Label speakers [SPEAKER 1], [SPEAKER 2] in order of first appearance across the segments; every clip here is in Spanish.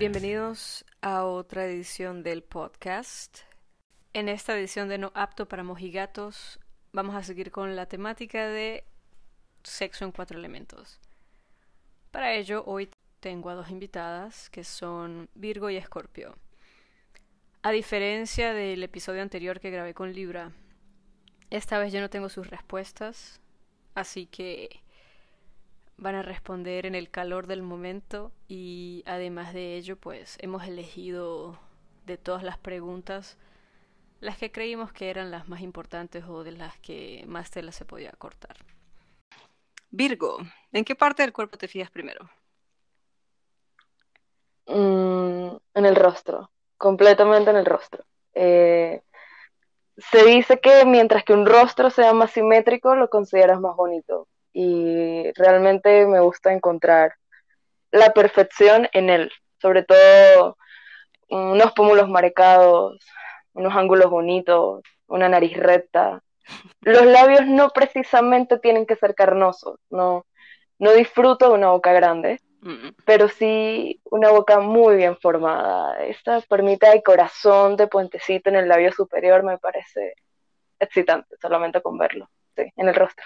[SPEAKER 1] Bienvenidos a otra edición del podcast. En esta edición de No apto para mojigatos vamos a seguir con la temática de sexo en cuatro elementos. Para ello hoy tengo a dos invitadas que son Virgo y Escorpio. A diferencia del episodio anterior que grabé con Libra, esta vez yo no tengo sus respuestas, así que van a responder en el calor del momento y además de ello pues hemos elegido de todas las preguntas las que creímos que eran las más importantes o de las que más tela se podía cortar. Virgo, ¿en qué parte del cuerpo te fijas primero?
[SPEAKER 2] Mm, en el rostro, completamente en el rostro. Eh, se dice que mientras que un rostro sea más simétrico, lo consideras más bonito. Y realmente me gusta encontrar la perfección en él, sobre todo unos pómulos marcados, unos ángulos bonitos, una nariz recta. Los labios no precisamente tienen que ser carnosos, no, no disfruto de una boca grande, pero sí una boca muy bien formada. Esta permita de corazón de puentecito en el labio superior me parece excitante, solamente con verlo, sí, en el rostro.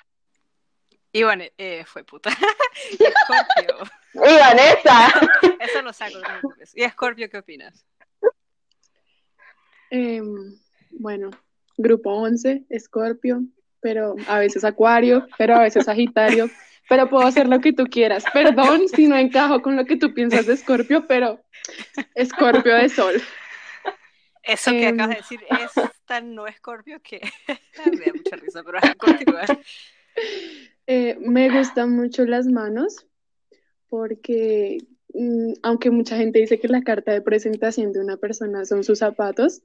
[SPEAKER 1] Y bueno, eh, fue puta. y Scorpio.
[SPEAKER 2] ¡Y Vanessa!
[SPEAKER 1] Eso lo saco. ¿Y Scorpio qué opinas?
[SPEAKER 3] Em, bueno, grupo 11, Scorpio, pero a veces Acuario, pero a veces Sagitario, pero puedo hacer lo que tú quieras. Perdón si no encajo con lo que tú piensas de Scorpio, pero Scorpio de Sol.
[SPEAKER 1] Eso que acabas de em. decir es tan no Scorpio que me da mucha risa, pero a continuar.
[SPEAKER 3] Eh, me gustan mucho las manos porque mm, aunque mucha gente dice que la carta de presentación de una persona son sus zapatos,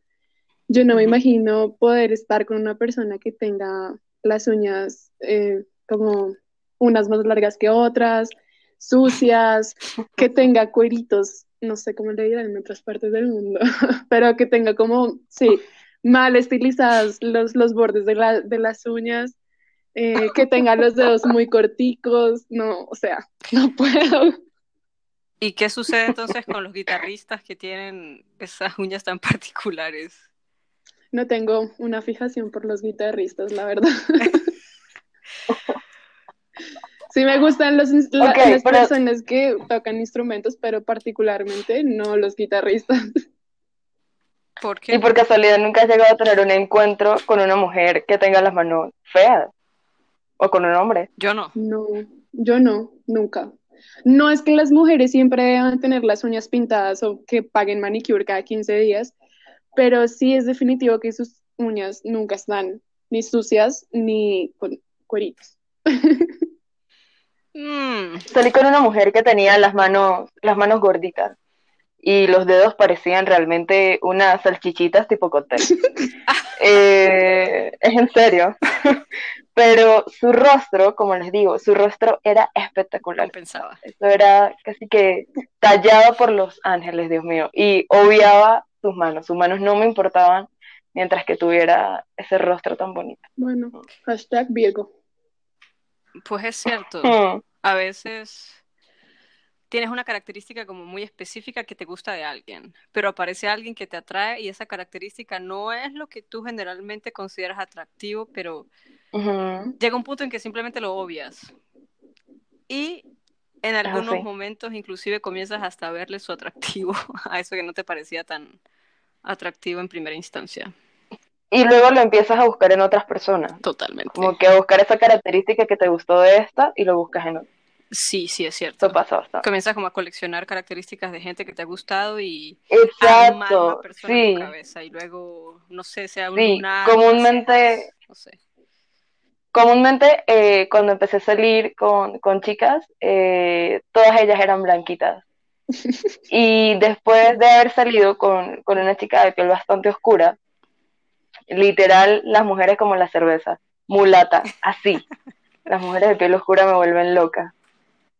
[SPEAKER 3] yo no me imagino poder estar con una persona que tenga las uñas eh, como unas más largas que otras, sucias, que tenga cueritos, no sé cómo le dirán en otras partes del mundo, pero que tenga como, sí, mal estilizados los, los bordes de, la, de las uñas, eh, que tenga los dedos muy corticos, no, o sea, no puedo.
[SPEAKER 1] ¿Y qué sucede entonces con los guitarristas que tienen esas uñas tan particulares?
[SPEAKER 3] No tengo una fijación por los guitarristas, la verdad. Sí me gustan los, las personas que tocan instrumentos, pero particularmente no los guitarristas.
[SPEAKER 2] ¿Por qué? Y por casualidad nunca has llegado a tener un encuentro con una mujer que tenga las manos feas. O con un hombre.
[SPEAKER 1] Yo no.
[SPEAKER 3] No, yo no, nunca. No es que las mujeres siempre deban tener las uñas pintadas o que paguen manicure cada 15 días, pero sí es definitivo que sus uñas nunca están ni sucias ni con cueritos.
[SPEAKER 2] Mm. Salí con una mujer que tenía las manos, las manos gorditas y los dedos parecían realmente unas salchichitas tipo cóctel. Eh, es en serio. Pero su rostro, como les digo, su rostro era espectacular.
[SPEAKER 1] pensaba.
[SPEAKER 2] Eso era casi que tallado por los ángeles, Dios mío. Y obviaba sus manos. Sus manos no me importaban mientras que tuviera ese rostro tan bonito.
[SPEAKER 3] Bueno, hashtag Virgo.
[SPEAKER 1] Pues es cierto. Hmm. A veces tienes una característica como muy específica que te gusta de alguien, pero aparece alguien que te atrae y esa característica no es lo que tú generalmente consideras atractivo, pero llega un punto en que simplemente lo obvias. Y en algunos momentos inclusive comienzas hasta a verle su atractivo a eso que no te parecía tan atractivo en primera instancia
[SPEAKER 2] y luego lo empiezas a buscar en otras personas.
[SPEAKER 1] Totalmente.
[SPEAKER 2] Como que a buscar esa característica que te gustó de esta y lo buscas en otra.
[SPEAKER 1] Sí, sí, es cierto.
[SPEAKER 2] Eso pasa bastante.
[SPEAKER 1] Comienzas como a coleccionar características de gente que te ha gustado y
[SPEAKER 2] Exacto, una persona sí.
[SPEAKER 1] en tu cabeza y luego, no sé, sea un
[SPEAKER 2] sí, comúnmente, no sé. Comúnmente, eh, cuando empecé a salir con, con chicas, eh, todas ellas eran blanquitas. y después de haber salido con, con una chica de piel bastante oscura, literal las mujeres como la cerveza, mulata, así. Las mujeres de piel oscura me vuelven loca.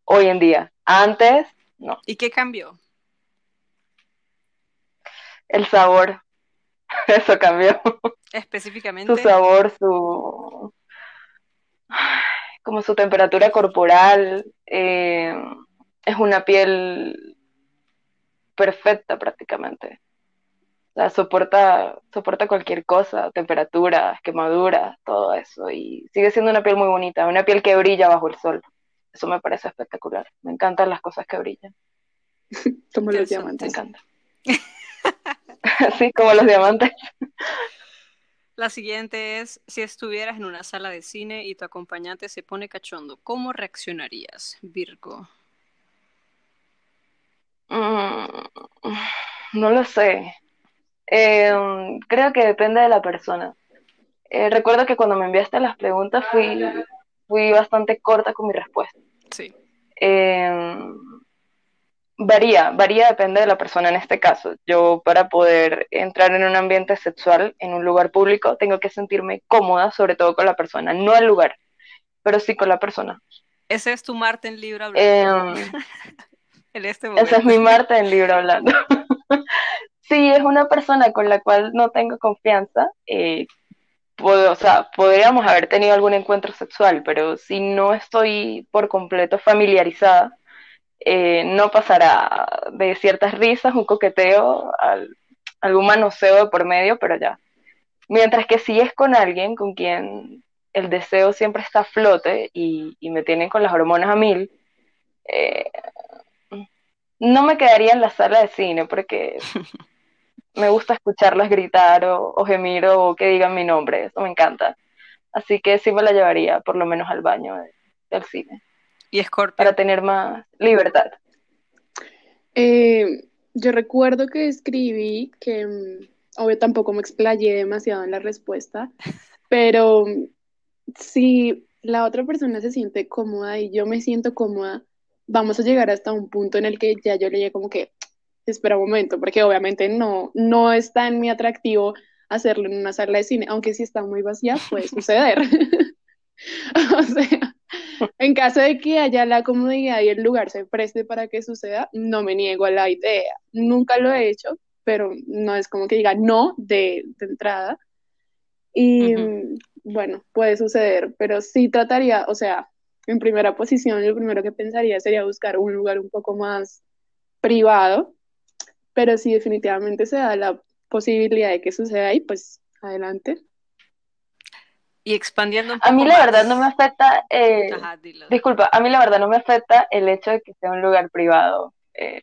[SPEAKER 2] Hoy en día. Antes, no.
[SPEAKER 1] ¿Y qué cambió?
[SPEAKER 2] El sabor. Eso cambió.
[SPEAKER 1] Específicamente.
[SPEAKER 2] Su sabor, su. Como su temperatura corporal. Eh, es una piel perfecta prácticamente. O sea, soporta, soporta cualquier cosa, temperaturas, quemaduras, todo eso. Y sigue siendo una piel muy bonita, una piel que brilla bajo el sol. Eso me parece espectacular. Me encantan las cosas que brillan.
[SPEAKER 3] Como los diamantes.
[SPEAKER 2] Me encanta. sí, como los diamantes.
[SPEAKER 1] La siguiente es, si estuvieras en una sala de cine y tu acompañante se pone cachondo, ¿cómo reaccionarías, Virgo?
[SPEAKER 2] Mm, no lo sé. Eh, creo que depende de la persona. Eh, recuerdo que cuando me enviaste las preguntas fui, fui bastante corta con mi respuesta.
[SPEAKER 1] Sí.
[SPEAKER 2] Eh, varía, varía, depende de la persona en este caso. Yo para poder entrar en un ambiente sexual en un lugar público tengo que sentirme cómoda, sobre todo con la persona, no el lugar, pero sí con la persona.
[SPEAKER 1] Ese es tu Marte en Libra hablando
[SPEAKER 2] Eh,
[SPEAKER 1] en este momento.
[SPEAKER 2] esa es mi Marta en libro hablando. Sí, es una persona con la cual no tengo confianza. eh, puedo- o sea, podríamos haber tenido algún encuentro sexual, pero si no estoy por completo familiarizada, eh, no pasará de ciertas risas, un coqueteo, al- algún manoseo de por medio, pero ya. Mientras que si es con alguien con quien el deseo siempre está a flote y, y me tienen con las hormonas a mil, eh, no me quedaría en la sala de cine porque me gusta escucharlas gritar o, o gemir o que digan mi nombre, eso me encanta. Así que sí me la llevaría por lo menos al baño de- del cine
[SPEAKER 1] Y Scorpio.
[SPEAKER 2] para tener más libertad.
[SPEAKER 3] Eh, yo recuerdo que escribí que, mm, obvio, tampoco me explayé demasiado en la respuesta, pero mm, si la otra persona se siente cómoda y yo me siento cómoda, vamos a llegar hasta un punto en el que ya yo le como que, espera un momento, porque obviamente no, no está en mi atractivo hacerlo en una sala de cine, aunque si está muy vacía puede suceder. O sea, en caso de que haya la comodidad y el lugar se preste para que suceda, no me niego a la idea. Nunca lo he hecho, pero no es como que diga no de, de entrada. Y mm, bueno, puede suceder, pero sí trataría, o sea, en primera posición, lo primero que pensaría sería buscar un lugar un poco más privado, pero si definitivamente se da la posibilidad de que suceda ahí, pues adelante.
[SPEAKER 1] Y expandiendo un
[SPEAKER 2] A mí la
[SPEAKER 1] más.
[SPEAKER 2] verdad no me afecta, eh,
[SPEAKER 1] Ajá, dilo.
[SPEAKER 2] disculpa, a mí la verdad no me afecta el hecho de que sea un lugar privado. Eh,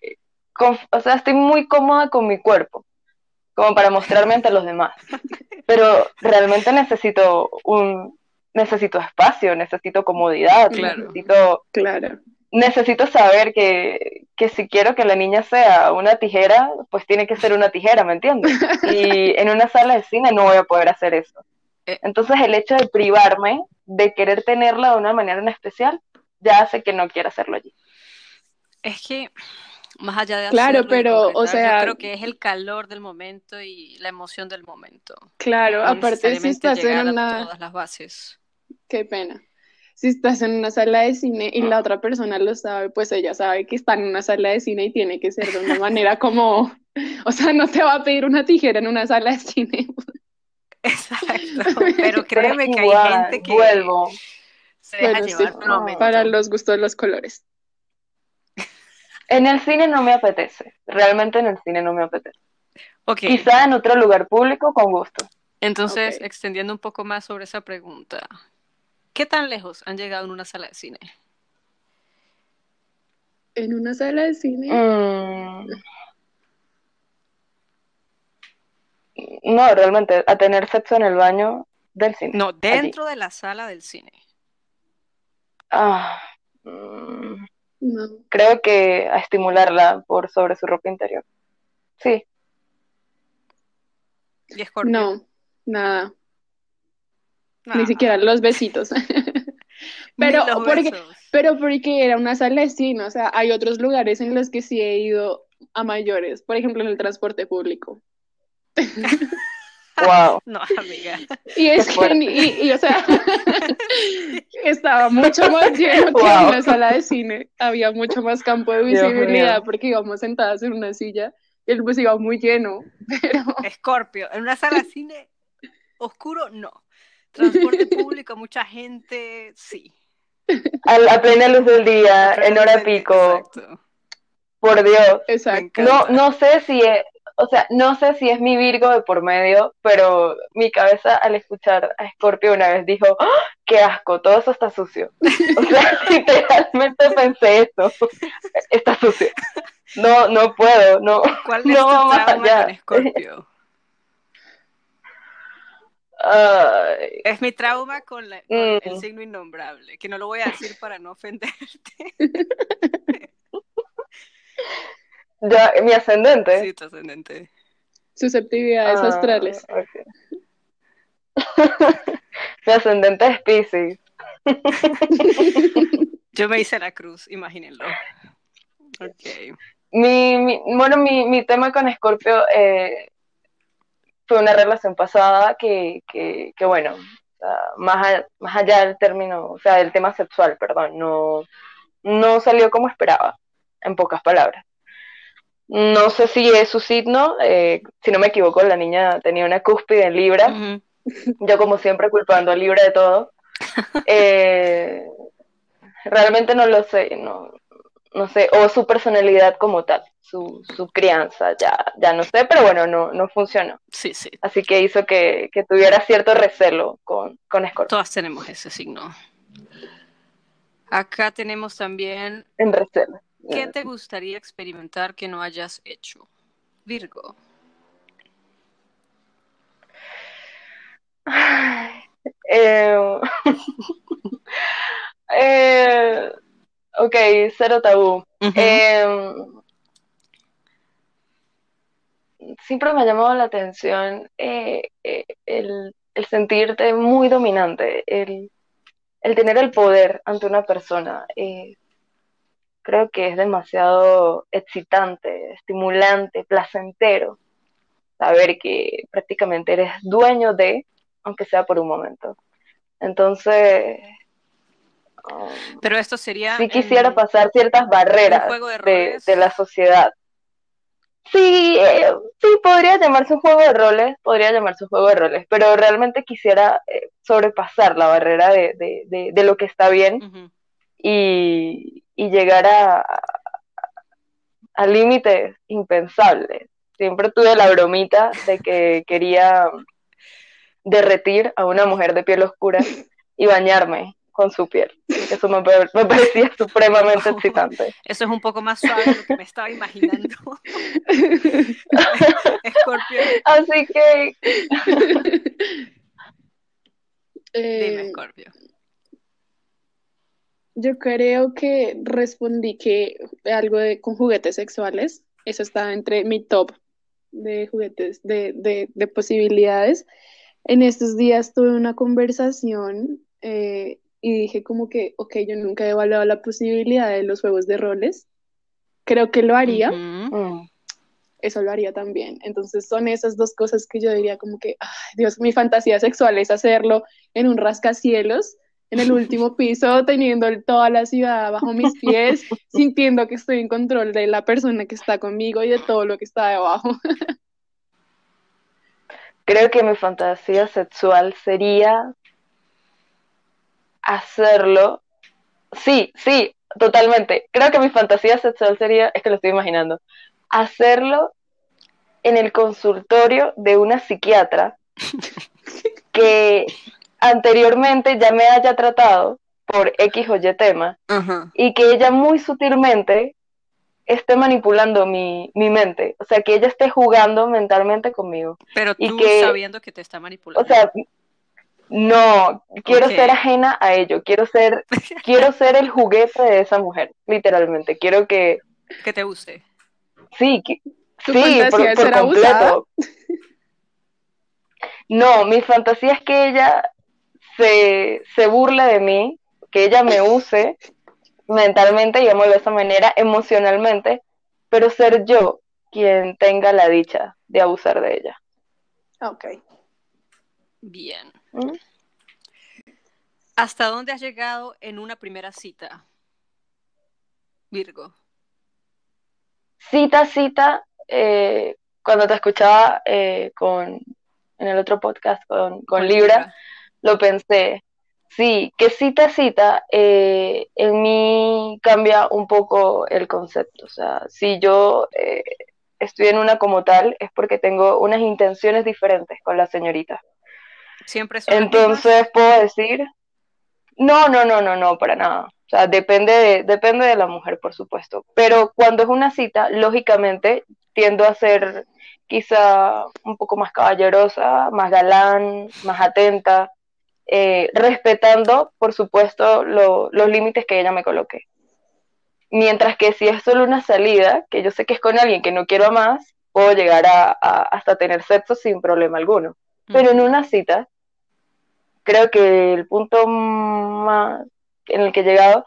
[SPEAKER 2] con- o sea, estoy muy cómoda con mi cuerpo, como para mostrarme ante los demás. Pero realmente necesito un, necesito espacio, necesito comodidad,
[SPEAKER 1] Claro.
[SPEAKER 2] necesito,
[SPEAKER 3] Claro.
[SPEAKER 2] necesito saber que, que si quiero que la niña sea una tijera, pues tiene que ser una tijera, ¿me entiendes? Y en una sala de cine no voy a poder hacer eso. Entonces el hecho de privarme, de querer tenerla de una manera en especial, ya hace que no quiera hacerlo allí.
[SPEAKER 1] Es que más allá de
[SPEAKER 3] Claro,
[SPEAKER 1] hacerlo
[SPEAKER 3] pero, o sea-
[SPEAKER 1] yo creo que es el calor del momento y la emoción del momento.
[SPEAKER 3] Claro,
[SPEAKER 1] No
[SPEAKER 3] aparte si estás en una,
[SPEAKER 1] todas las bases.
[SPEAKER 3] qué pena. Si estás en una sala de cine y la otra persona lo sabe, pues ella sabe que está en una sala de cine y tiene que ser de una manera como, o sea, no te va a pedir una tijera en una sala de cine.
[SPEAKER 1] Exacto. Pero créeme que hay gente que
[SPEAKER 2] vuelvo.
[SPEAKER 1] se deja
[SPEAKER 3] Bueno, sí,
[SPEAKER 1] llevar por momento.
[SPEAKER 3] para los gustos de los colores.
[SPEAKER 2] En el cine no me apetece, realmente en el cine no me apetece.
[SPEAKER 1] Ok,
[SPEAKER 2] Quizá en otro lugar público con gusto.
[SPEAKER 1] entonces extendiendo un poco más sobre esa pregunta, ¿qué tan lejos han llegado en una sala de cine?
[SPEAKER 3] En una sala de cine,
[SPEAKER 2] Mm. No, realmente, a tener sexo en el baño del cine.
[SPEAKER 1] No,
[SPEAKER 2] allí.
[SPEAKER 1] dentro de la sala del cine.
[SPEAKER 2] Ah, mm,
[SPEAKER 3] no.
[SPEAKER 2] creo que a estimularla por sobre su ropa interior. Sí,
[SPEAKER 1] Y Scorpio.
[SPEAKER 3] No, nada, ni siquiera los besitos. Pero
[SPEAKER 1] los
[SPEAKER 3] porque,
[SPEAKER 1] besos.
[SPEAKER 3] pero porque era una sala de cine, o sea, hay otros lugares en los que sí he ido a mayores, por ejemplo, en el transporte público.
[SPEAKER 2] Wow.
[SPEAKER 1] No, amiga.
[SPEAKER 3] Y es
[SPEAKER 2] Qué
[SPEAKER 3] que, ni- y, y, o sea, estaba mucho más lleno que
[SPEAKER 2] Wow.
[SPEAKER 3] en la sala de cine. Había mucho más campo de visibilidad porque íbamos sentadas en una silla y el bus iba muy lleno. Pero
[SPEAKER 1] Scorpio, en una sala de cine oscuro, no. Transporte público, mucha gente, sí.
[SPEAKER 2] A, a plena luz del día, en hora pico.
[SPEAKER 1] Exacto.
[SPEAKER 2] por Dios.
[SPEAKER 3] Exacto.
[SPEAKER 2] No, no sé si es, o sea, no sé si es mi Virgo de por medio, pero mi cabeza al escuchar a Scorpio una vez dijo, ¡Ah! qué asco, todo eso está sucio. O sea, literalmente pensé eso, está sucio. No, no puedo, no.
[SPEAKER 1] ¿Cuál es
[SPEAKER 2] no
[SPEAKER 1] tu
[SPEAKER 2] más allá.
[SPEAKER 1] con Escorpio?
[SPEAKER 2] Ay,
[SPEAKER 1] Es mi trauma con, la- con
[SPEAKER 2] Mm.
[SPEAKER 1] el signo innombrable, que no lo voy a decir para no ofenderte.
[SPEAKER 2] Ya, mi ascendente.
[SPEAKER 1] Sí, tu ascendente.
[SPEAKER 3] Susceptibilidades
[SPEAKER 2] Ah,
[SPEAKER 3] astrales.
[SPEAKER 2] mi ascendente es Pisces.
[SPEAKER 1] Yo me hice la cruz, imagínenlo. Ok.
[SPEAKER 2] Mi, mi- bueno, mi, mi tema con Scorpio eh, fue una relación pasada que, que, que bueno, más, a- más allá del término, o sea, del tema sexual, perdón, no, no salió como esperaba, en pocas palabras. No sé si es su signo, eh, si no me equivoco, la niña tenía una cúspide en Libra, yo como siempre culpando a Libra de todo. Eh, realmente no lo sé, no, no sé, o su personalidad como tal, su, su crianza, ya, ya no sé, pero bueno, no, no funcionó.
[SPEAKER 1] Sí, sí.
[SPEAKER 2] Así que hizo que, que tuviera cierto recelo con, con Scorpio,
[SPEAKER 1] Todas tenemos ese signo. Acá tenemos también,
[SPEAKER 2] en recelo.
[SPEAKER 1] ¿Qué te gustaría experimentar que no hayas hecho? Virgo.
[SPEAKER 2] Eh, eh, ok, cero tabú. Eh, siempre me ha llamado la atención eh, eh, el, el sentirte muy dominante, el, el tener el poder ante una persona. Creo que es demasiado excitante, estimulante, placentero saber que prácticamente eres dueño de, aunque sea por un momento. Entonces, um,
[SPEAKER 1] Pero esto sería
[SPEAKER 2] sí quisiera
[SPEAKER 1] en
[SPEAKER 2] pasar ciertas barreras
[SPEAKER 1] de
[SPEAKER 2] de, de la sociedad. Sí, eh, sí, podría llamarse un juego de roles, podría llamarse un juego de roles, pero realmente quisiera eh, sobrepasar la barrera de, de, lo que está bien
[SPEAKER 1] Ujú.
[SPEAKER 2] y, y llegar a, a límites impensables. Siempre tuve la bromita de que quería derretir a una mujer de piel oscura y bañarme con su piel. Eso me, me parecía supremamente excitante.
[SPEAKER 1] Eso es un poco más suave de lo que me estaba imaginando. Escorpio,
[SPEAKER 2] Así que
[SPEAKER 1] dime, Escorpio.
[SPEAKER 3] Yo creo que respondí que algo de, con juguetes sexuales, eso estaba entre mi top de juguetes, de, de, de posibilidades. En estos días tuve una conversación eh, y dije como que, ok, yo nunca he evaluado la posibilidad de los juegos de roles. Creo que lo haría.
[SPEAKER 2] Mm,
[SPEAKER 3] eso lo haría también. Entonces son esas dos cosas que yo diría como que, ay, Dios, mi fantasía sexual es hacerlo en un rascacielos, en el último piso, teniendo toda la ciudad bajo mis pies, sintiendo que estoy en control de la persona que está conmigo y de todo lo que está debajo.
[SPEAKER 2] creo que mi fantasía sexual sería hacerlo. Sí, sí, totalmente. Creo que mi fantasía sexual sería, es que lo estoy imaginando, hacerlo en el consultorio de una psiquiatra que anteriormente ya me haya tratado por X o Y tema y que ella muy sutilmente esté manipulando mi, mi mente, o sea, que ella esté jugando mentalmente conmigo.
[SPEAKER 1] Pero
[SPEAKER 2] Y
[SPEAKER 1] tú
[SPEAKER 2] que-
[SPEAKER 1] sabiendo que te está manipulando.
[SPEAKER 2] O sea, no, quiero ser ajena a ello, quiero ser, quiero ser el juguete de esa mujer, literalmente. Quiero que,
[SPEAKER 1] que te guste.
[SPEAKER 2] sí, que-
[SPEAKER 3] ¿Tu
[SPEAKER 2] sí, por,
[SPEAKER 3] abusada?
[SPEAKER 2] completo. No, mi fantasía es que ella se, se burle de mí, que ella me use mentalmente, digámoslo de esa manera, emocionalmente, pero ser yo quien tenga la dicha de abusar de ella.
[SPEAKER 3] Ok.
[SPEAKER 1] Bien.
[SPEAKER 2] ¿Mm?
[SPEAKER 1] ¿Hasta dónde has llegado en una primera cita? Virgo.
[SPEAKER 2] Cita, cita, eh, cuando te escuchaba eh, con, en el otro podcast con, con Libra, lo pensé. Sí, que cita cita, eh, en mí cambia un poco el concepto. O sea, si yo eh, estoy en una como tal, es porque tengo unas intenciones diferentes con la señorita.
[SPEAKER 1] Siempre son
[SPEAKER 2] Entonces puedo decir, no, no, no, no, no, para nada. O sea, depende de, depende de la mujer, por supuesto. Pero cuando es una cita, lógicamente tiendo a ser quizá un poco más caballerosa, más galán, más atenta, eh, respetando, por supuesto, lo- los límites que ella me coloque. Mientras que si es solo una salida, que yo sé que es con alguien que no quiero más, puedo llegar a, a- hasta tener sexo sin problema alguno. Pero en una cita, creo que el punto más en el que he llegado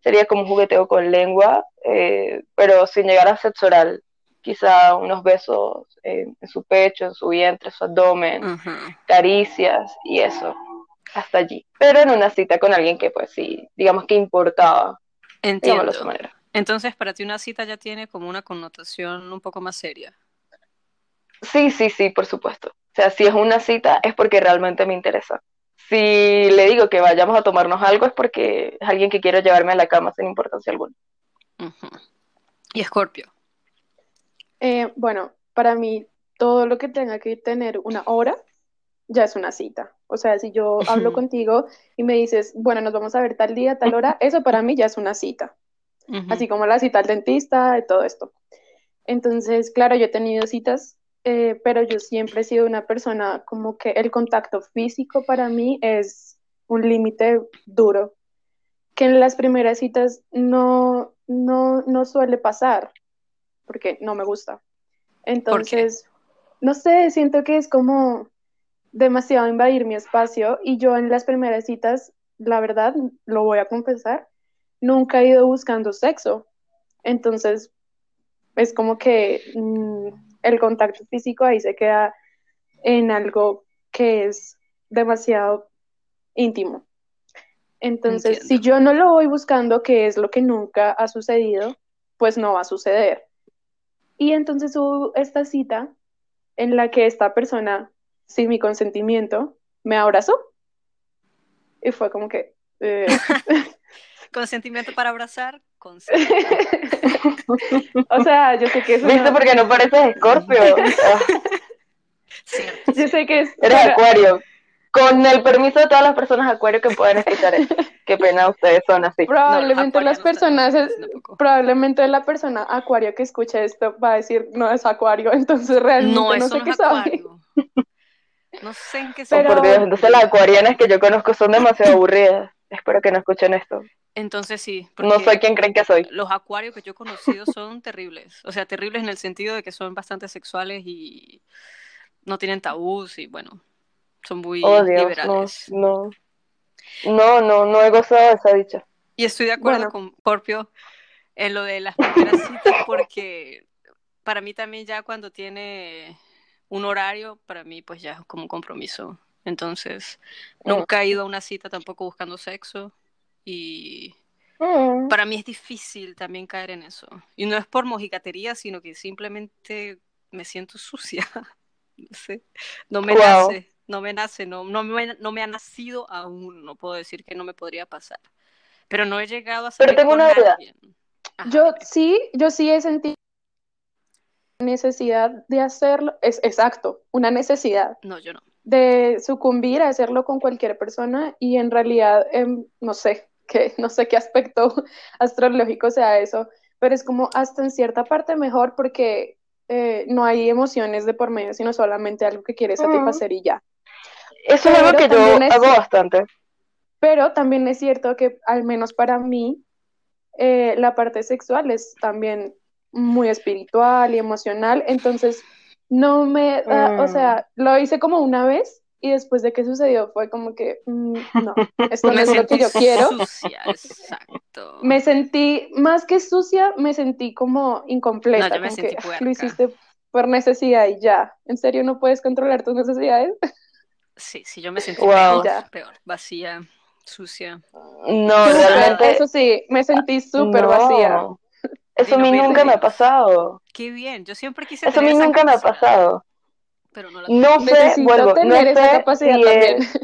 [SPEAKER 2] sería como un jugueteo con lengua, eh, pero sin llegar a sexo oral. Quizá unos besos en, en su pecho, en su vientre, su abdomen, caricias y eso, hasta allí. Pero en una cita con alguien que pues sí, digamos que importaba, digámoslo de esa
[SPEAKER 1] Entiendo.
[SPEAKER 2] manera.
[SPEAKER 1] Entonces, para ti una cita ya tiene como una connotación un poco más seria.
[SPEAKER 2] Sí, sí, sí, por supuesto. O sea, si es una cita es porque realmente me interesa. Si le digo que vayamos a tomarnos algo es porque es alguien que quiero llevarme a la cama sin importancia alguna.
[SPEAKER 1] Y Scorpio.
[SPEAKER 3] Eh, bueno, para mí todo lo que tenga que tener una hora ya es una cita. O sea, si yo hablo contigo y me dices, bueno, nos vamos a ver tal día, tal hora, eso para mí ya es una cita. Así como la cita al dentista y todo esto. Entonces, claro, yo he tenido citas, eh, pero yo siempre he sido una persona como que el contacto físico para mí es un límite duro, que en las primeras citas no, no, no suele pasar, porque no me gusta. Entonces, no sé, siento que es como demasiado invadir mi espacio y yo en las primeras citas, la verdad, lo voy a confesar, nunca he ido buscando sexo. Entonces, es como que mm, el contacto físico ahí se queda en algo que es demasiado íntimo. Entonces, si yo no lo voy buscando, que es lo que nunca ha sucedido, pues no va a suceder. Y entonces hubo esta cita en la que esta persona, sin mi consentimiento, me abrazó. Y fue como que... eh,
[SPEAKER 1] Consentimiento para abrazar, consentimiento.
[SPEAKER 3] o sea, yo sé que es
[SPEAKER 2] ¿Viste?
[SPEAKER 3] una-
[SPEAKER 2] Porque no pareces Escorpio.
[SPEAKER 1] Cierto.
[SPEAKER 3] Yo sé que es...
[SPEAKER 2] Eres
[SPEAKER 3] pero-
[SPEAKER 2] Acuario. Con el permiso de todas las personas Acuario que puedan escuchar esto. Qué pena, ustedes son así.
[SPEAKER 3] Probablemente
[SPEAKER 1] No,
[SPEAKER 3] las personas,
[SPEAKER 1] tampoco.
[SPEAKER 3] probablemente la persona acuario que escuche esto va a decir, no es acuario, entonces realmente
[SPEAKER 1] No,
[SPEAKER 3] no,
[SPEAKER 1] eso
[SPEAKER 3] sé
[SPEAKER 1] no
[SPEAKER 3] qué
[SPEAKER 1] es
[SPEAKER 3] sabe.
[SPEAKER 1] No sé en qué
[SPEAKER 2] Oh,
[SPEAKER 3] Pero-
[SPEAKER 2] por Dios, entonces las acuarianas que yo conozco son demasiado aburridas. Espero que no escuchen esto.
[SPEAKER 1] Entonces sí,
[SPEAKER 2] No
[SPEAKER 1] porque
[SPEAKER 2] soy quien creen que soy.
[SPEAKER 1] los acuarios que yo he conocido son terribles. O sea, terribles en el sentido de que son bastante sexuales y no tienen tabús y bueno, son muy
[SPEAKER 2] Oh, Dios, no,
[SPEAKER 1] liberales.
[SPEAKER 2] no. No, no, no he gozado de esa dicha.
[SPEAKER 1] Y estoy de acuerdo
[SPEAKER 3] Bueno.
[SPEAKER 1] con Scorpio en lo de las primeras citas porque para mí también ya cuando tiene un horario, para mí pues ya es como un compromiso. Entonces,
[SPEAKER 2] Mm.
[SPEAKER 1] nunca he ido a una cita tampoco buscando sexo y
[SPEAKER 2] Mm.
[SPEAKER 1] para mí es difícil también caer en eso. Y no es por mojigatería, sino que simplemente me siento sucia. No sé, no me nace, no me nace, no, no, me, no me ha nacido aún, no puedo decir que no me podría pasar. Pero no he llegado a
[SPEAKER 2] Pero
[SPEAKER 1] salir
[SPEAKER 2] tengo una duda.
[SPEAKER 3] Yo sí, yo sí he sentido necesidad de hacerlo, es exacto, una necesidad
[SPEAKER 1] No, yo no.
[SPEAKER 3] de sucumbir a hacerlo con cualquier persona y en realidad em, no sé qué, no sé qué aspecto astrológico sea eso, pero es como hasta en cierta parte mejor porque eh, no hay emociones de por medio, sino solamente algo que quieres
[SPEAKER 2] Ujú.
[SPEAKER 3] satisfacer y ya.
[SPEAKER 2] Eso es
[SPEAKER 3] Pero
[SPEAKER 2] algo que yo
[SPEAKER 3] también es-
[SPEAKER 2] hago bastante.
[SPEAKER 3] Pero también es cierto que, al menos para mí, eh, la parte sexual es también muy espiritual y emocional. Entonces, no me da, o
[SPEAKER 2] Mm.
[SPEAKER 3] sea, lo hice como una vez y después de que sucedió fue como que, mm, no, esto no es lo que yo quiero.
[SPEAKER 1] sucia, exacto.
[SPEAKER 3] Me sentí, más que sucia, me sentí como incompleta,
[SPEAKER 1] No, yo me
[SPEAKER 3] como
[SPEAKER 1] sentí
[SPEAKER 3] que "Ah,
[SPEAKER 1] puerca".
[SPEAKER 3] lo hiciste por necesidad y ya. ¿En serio no puedes controlar tus necesidades?
[SPEAKER 1] Sí, sí, yo me sentí
[SPEAKER 2] Wow.
[SPEAKER 1] peor, peor, vacía, sucia.
[SPEAKER 2] No, realmente.
[SPEAKER 3] Eso sí, me sentí súper
[SPEAKER 2] no.
[SPEAKER 3] vacía.
[SPEAKER 2] Eso a mí nunca me ha pasado.
[SPEAKER 1] Qué bien, yo siempre quise
[SPEAKER 2] Eso a mí nunca me ha pasado.
[SPEAKER 1] pero no la tengo.
[SPEAKER 2] No sé, vuelvo, no sé si es,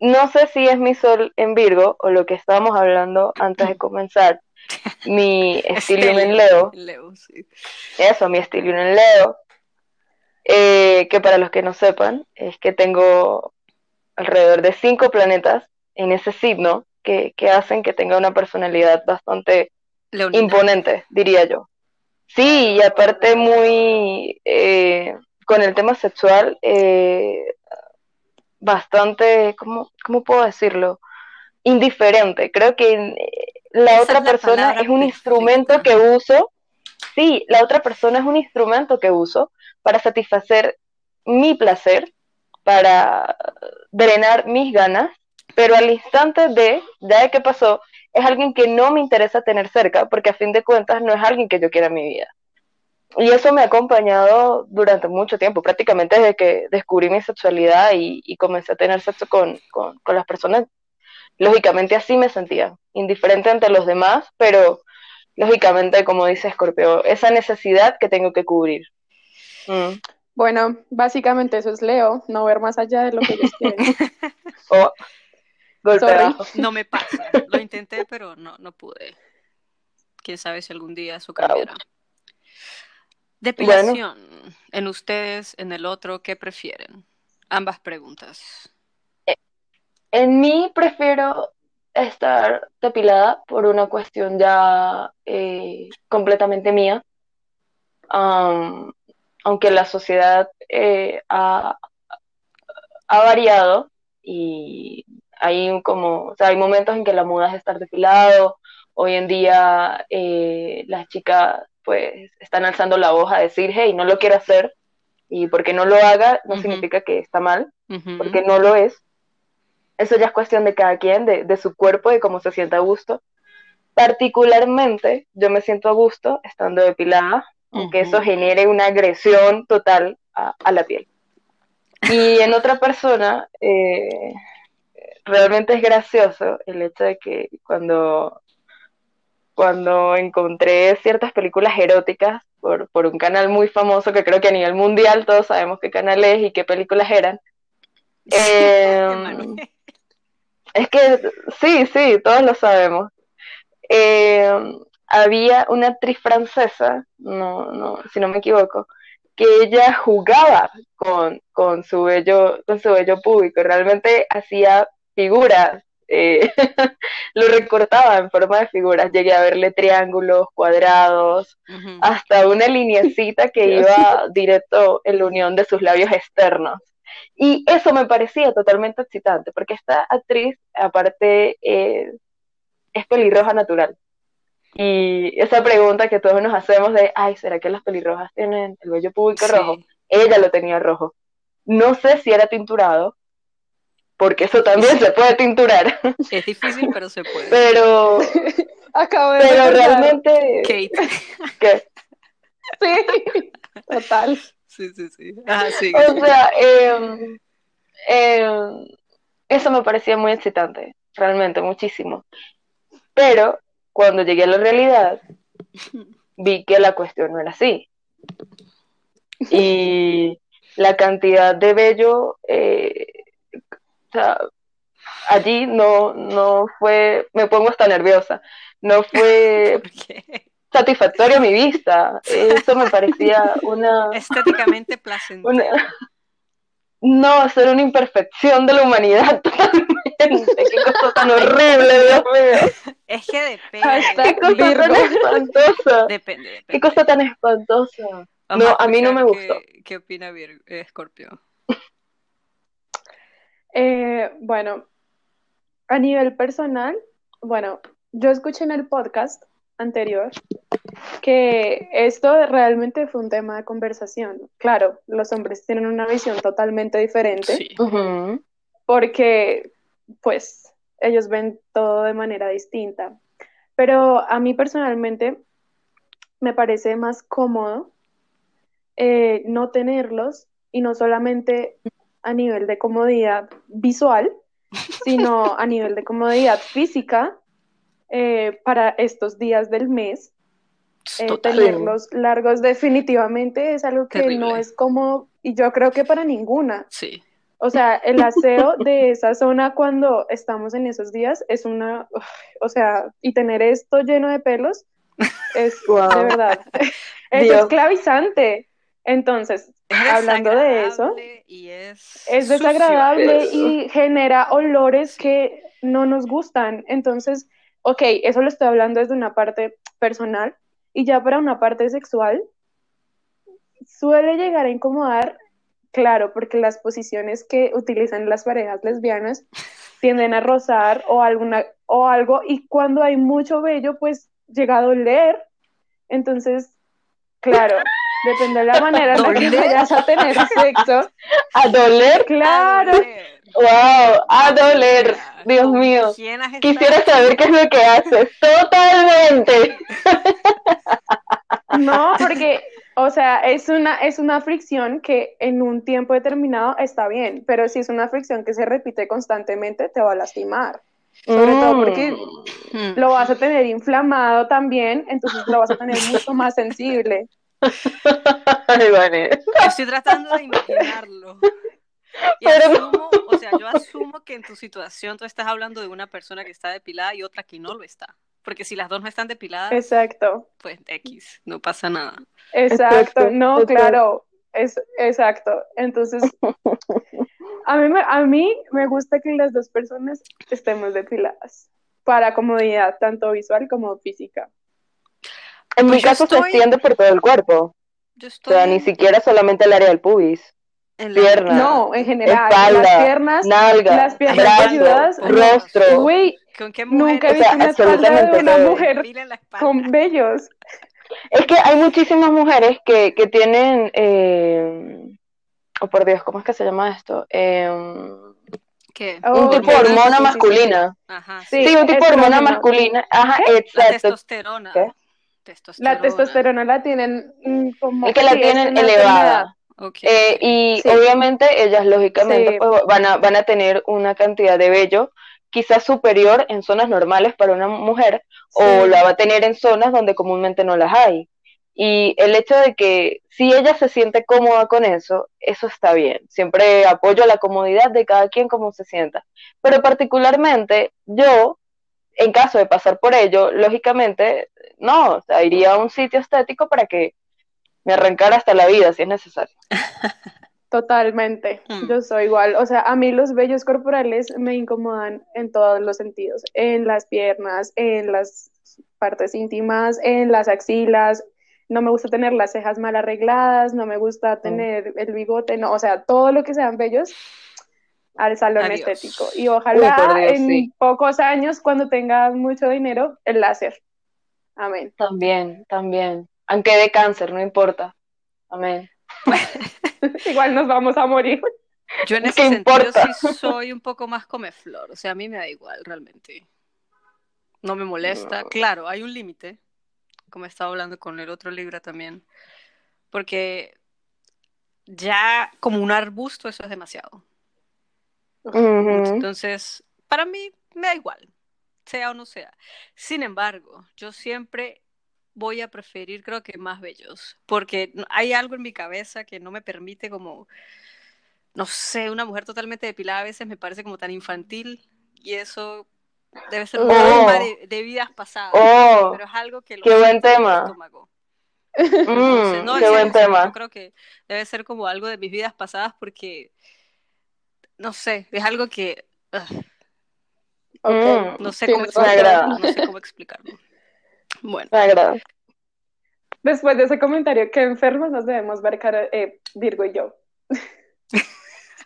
[SPEAKER 2] no sé si es mi sol en Virgo o lo que estábamos hablando antes de comenzar, mi estilo en Leo.
[SPEAKER 1] Leo, sí.
[SPEAKER 2] Eso, mi estilo en Leo. eh, que para los que no sepan, es que tengo alrededor de cinco planetas en ese signo que, que hacen que tenga una personalidad bastante
[SPEAKER 1] Leonina.
[SPEAKER 2] imponente, diría yo. Sí, y aparte muy eh, con el tema sexual, eh, bastante, ¿cómo, cómo puedo decirlo? Indiferente. Creo que eh, la
[SPEAKER 1] Esa
[SPEAKER 2] otra
[SPEAKER 1] es la
[SPEAKER 2] persona es un
[SPEAKER 1] perfecta.
[SPEAKER 2] instrumento que uso. Sí, la otra persona es un instrumento que uso para satisfacer mi placer, para drenar mis ganas, pero al instante de, ya de que pasó, es alguien que no me interesa tener cerca, porque a fin de cuentas no es alguien que yo quiera en mi vida. Y eso me ha acompañado durante mucho tiempo, prácticamente desde que descubrí mi sexualidad y, y comencé a tener sexo con, con, con las personas. Lógicamente así me sentía, indiferente ante los demás, pero lógicamente, como dice Scorpio, esa necesidad que tengo que cubrir. Mm.
[SPEAKER 3] Bueno, básicamente eso es Leo, no ver más allá de lo que ellos quieren.
[SPEAKER 1] No me pasa. Lo intenté, pero no, no pude. Quién sabe si algún día eso cambiará. Depilación. En ustedes, en el otro, ¿qué prefieren? Ambas preguntas.
[SPEAKER 2] En mí prefiero estar depilada por una cuestión ya eh, completamente mía. Aunque la sociedad eh, ha, ha variado y hay como, o sea, hay momentos en que la moda es estar depilado. Hoy en día eh, las chicas pues están alzando la voz a decir, hey, no lo quiero hacer y porque no lo haga no
[SPEAKER 1] Ujú.
[SPEAKER 2] significa que está mal
[SPEAKER 1] Ujú.
[SPEAKER 2] porque no lo es. Eso ya es cuestión de cada quien, de, de su cuerpo, de cómo se sienta a gusto. Particularmente, yo me siento a gusto estando depilada, aunque
[SPEAKER 1] Ujú.
[SPEAKER 2] eso genere una agresión total a, a la piel. Y en otra persona, eh, realmente es gracioso el hecho de que cuando, cuando encontré ciertas películas eróticas por, por un canal muy famoso, que creo que a nivel mundial todos sabemos qué canal es y qué películas eran, eh, es que sí, sí, todos lo sabemos. Eh, había una actriz francesa, no, no, si no me equivoco, que ella jugaba con, con su bello, con su bello público, realmente hacía figuras, eh, lo recortaba en forma de figuras. Llegué a verle triángulos, cuadrados, hasta una lineecita que iba directo en la unión de sus labios externos. Y eso me parecía totalmente excitante, porque esta actriz, aparte, eh, es pelirroja natural. Y esa pregunta que todos nos hacemos de, ay, ¿será que las pelirrojas tienen el vello público
[SPEAKER 1] Sí.
[SPEAKER 2] rojo? Ella lo tenía rojo. No sé si era tinturado, porque eso también se puede tinturar,
[SPEAKER 1] Es difícil, pero se puede.
[SPEAKER 2] pero,
[SPEAKER 3] Acabo de
[SPEAKER 2] pero realmente,
[SPEAKER 1] Kate.
[SPEAKER 2] que,
[SPEAKER 3] Sí, total.
[SPEAKER 1] Sí, sí, sí. Ah, sí.
[SPEAKER 2] O sea, eh, eh, eso me parecía muy excitante, realmente, muchísimo. Pero cuando llegué a la realidad, vi que la cuestión no era así. Y la cantidad de vello, eh, sea, allí no, no fue, me pongo hasta nerviosa, no fue satisfactorio a mi vista. Eso me parecía una...
[SPEAKER 1] Estéticamente placentero.
[SPEAKER 2] Una- No, eso era una imperfección de la humanidad totalmente. Qué cosa tan horrible, Dios mío.
[SPEAKER 1] Es que depende.
[SPEAKER 2] Qué cosa tan
[SPEAKER 3] Virgo.
[SPEAKER 2] espantosa.
[SPEAKER 1] Depende, depende.
[SPEAKER 2] Qué cosa tan espantosa.
[SPEAKER 1] Vamos
[SPEAKER 2] No, a mí no me gustó.
[SPEAKER 1] ¿Qué, qué opina Vir- eh, Scorpio?
[SPEAKER 3] Eh, bueno, a nivel personal, bueno, yo escuché en el podcast anterior que esto realmente fue un tema de conversación. Claro, los hombres tienen una visión totalmente diferente
[SPEAKER 1] Sí.
[SPEAKER 3] Porque, pues, ellos ven todo de manera distinta. Pero a mí personalmente me parece más cómodo eh, no tenerlos y no solamente a nivel de comodidad visual, sino a nivel de comodidad física eh, para estos días del mes. Eh, tenerlos largos definitivamente es algo que no es cómodo y yo creo que para ninguna.
[SPEAKER 1] Sí.
[SPEAKER 3] O sea, el aseo de esa zona cuando estamos en esos días es una, uf, o sea, y tener esto lleno de pelos es
[SPEAKER 2] Wow.
[SPEAKER 3] de verdad, es esclavizante. Entonces,
[SPEAKER 1] Es
[SPEAKER 3] hablando de eso,
[SPEAKER 1] Y es,
[SPEAKER 3] desagradable
[SPEAKER 2] Eso.
[SPEAKER 3] y genera olores que no nos gustan. Entonces, ok, eso lo estoy hablando desde una parte personal y ya para una parte sexual suele llegar a incomodar, claro, porque las posiciones que utilizan las parejas lesbianas tienden a rozar o alguna o algo y cuando hay mucho vello, pues llega a doler. Entonces, claro, depende de la manera en la que vayas a tener sexo.
[SPEAKER 2] ¿A doler?
[SPEAKER 3] Claro,
[SPEAKER 1] A doler.
[SPEAKER 2] ¡Wow! ¡A doler! Dios
[SPEAKER 1] ¿Con
[SPEAKER 2] mío. Quisiera saber qué es lo que haces. Totalmente.
[SPEAKER 3] no, porque, o sea, es una, es una fricción que en un tiempo determinado está bien, pero si es una fricción que se repite constantemente, te va a lastimar. Sobre todo porque
[SPEAKER 1] Hmm.
[SPEAKER 3] lo vas a tener inflamado también, entonces lo vas a tener mucho más sensible.
[SPEAKER 2] Ay, vale.
[SPEAKER 1] Estoy tratando de imaginarlo. Y
[SPEAKER 2] Pero no.
[SPEAKER 1] asumo, o sea, yo asumo que en tu situación tú estás hablando de una persona que está depilada y otra que no lo está. Porque si las dos no están depiladas,
[SPEAKER 3] Exacto,
[SPEAKER 1] pues X, no pasa nada.
[SPEAKER 3] exacto,
[SPEAKER 2] Exacto,
[SPEAKER 3] no,
[SPEAKER 2] exacto.
[SPEAKER 3] claro, es exacto. Entonces, a mí, me, a mí me gusta que las dos personas estemos depiladas para comodidad tanto visual como física.
[SPEAKER 2] En mi
[SPEAKER 1] Pues
[SPEAKER 2] caso se extiende por todo el cuerpo.
[SPEAKER 1] Yo
[SPEAKER 2] O sea, ni siquiera solamente el área del pubis.
[SPEAKER 1] en la
[SPEAKER 2] pierna.
[SPEAKER 3] No, en general,
[SPEAKER 2] espalda,
[SPEAKER 3] las piernas,
[SPEAKER 2] Nalga,
[SPEAKER 3] las piernas
[SPEAKER 2] brazo,
[SPEAKER 3] ayudadas,
[SPEAKER 2] rostro.
[SPEAKER 3] güey,
[SPEAKER 1] ¿Con qué
[SPEAKER 3] nunca he visto
[SPEAKER 2] O sea,
[SPEAKER 3] una espalda de
[SPEAKER 2] absolutamente
[SPEAKER 3] una mujer
[SPEAKER 1] la
[SPEAKER 3] con vellos.
[SPEAKER 2] Es que hay muchísimas mujeres que, que tienen, eh, oh por Dios, ¿cómo es que se llama esto? Eh, un
[SPEAKER 1] ¿Qué?
[SPEAKER 3] Oh,
[SPEAKER 2] tipo
[SPEAKER 3] ok,
[SPEAKER 2] de hormona
[SPEAKER 3] sí, sí, sí,
[SPEAKER 2] masculina.
[SPEAKER 1] Ajá,
[SPEAKER 3] Sí,
[SPEAKER 2] Sí, un tipo de hormona masculina. Ajá,
[SPEAKER 1] La
[SPEAKER 2] exacto.
[SPEAKER 1] testosterona.
[SPEAKER 2] ¿Qué?
[SPEAKER 1] Testosterona.
[SPEAKER 3] La testosterona la tienen mm, como
[SPEAKER 2] Es que la tienen elevada. Eh, y
[SPEAKER 3] Sí.
[SPEAKER 2] obviamente ellas lógicamente
[SPEAKER 3] Sí.
[SPEAKER 2] pues, van, a, van a tener una cantidad de vello quizás superior en zonas normales para una mujer o la va a tener en zonas donde comúnmente no las hay. Y el hecho de que si ella se siente cómoda con eso, eso está bien. Siempre apoyo la comodidad de cada quien como se sienta. Pero particularmente yo, en caso de pasar por ello, lógicamente, no, o sea, iría a un sitio estético para que me arrancara hasta la vida si es necesario.
[SPEAKER 3] Totalmente,
[SPEAKER 1] Mm.
[SPEAKER 3] yo soy igual. O sea, a mí los vellos corporales me incomodan en todos los sentidos, en las piernas, en las partes íntimas, en las axilas. No me gusta tener las cejas mal arregladas, no me gusta tener el bigote, no, o sea, todo lo que sean vellos al salón
[SPEAKER 1] Adiós.
[SPEAKER 3] estético. Y ojalá
[SPEAKER 2] Dios,
[SPEAKER 3] en
[SPEAKER 2] sí.
[SPEAKER 3] pocos años, cuando tenga mucho dinero, el láser. Amén.
[SPEAKER 2] También, también. Aunque de cáncer, no importa. Amén.
[SPEAKER 3] Igual nos vamos a morir.
[SPEAKER 1] Yo en
[SPEAKER 2] ¿Qué
[SPEAKER 1] ese sentido
[SPEAKER 2] importa?
[SPEAKER 1] sí soy un poco más comeflor, o sea, a mí me da igual realmente. No me molesta.
[SPEAKER 2] No.
[SPEAKER 1] Claro, hay un límite, como estaba hablando con el otro Libra también, porque ya como un arbusto eso es demasiado. Entonces, para mí me da igual, sea o no sea. Sin embargo, yo siempre voy a preferir, creo que más bellos, porque hay algo en mi cabeza que no me permite como, no sé, una mujer totalmente depilada a veces me parece como tan infantil y eso debe ser un
[SPEAKER 2] Oh.
[SPEAKER 1] de, de vidas pasadas,
[SPEAKER 2] Oh,
[SPEAKER 1] pero es algo que lo
[SPEAKER 2] qué buen tema.
[SPEAKER 1] estómago. Entonces,
[SPEAKER 2] Mm,
[SPEAKER 1] no,
[SPEAKER 2] qué buen tema.
[SPEAKER 1] yo creo que debe ser como algo de mis vidas pasadas porque, no sé, es algo que ugh,
[SPEAKER 2] Mm,
[SPEAKER 1] no sé
[SPEAKER 3] Sí,
[SPEAKER 1] cómo explicarlo, no sé cómo explicarlo. Bueno,
[SPEAKER 2] Me agrada.
[SPEAKER 3] Después de ese comentario, qué enfermos nos debemos ver, cara- eh, Virgo y yo.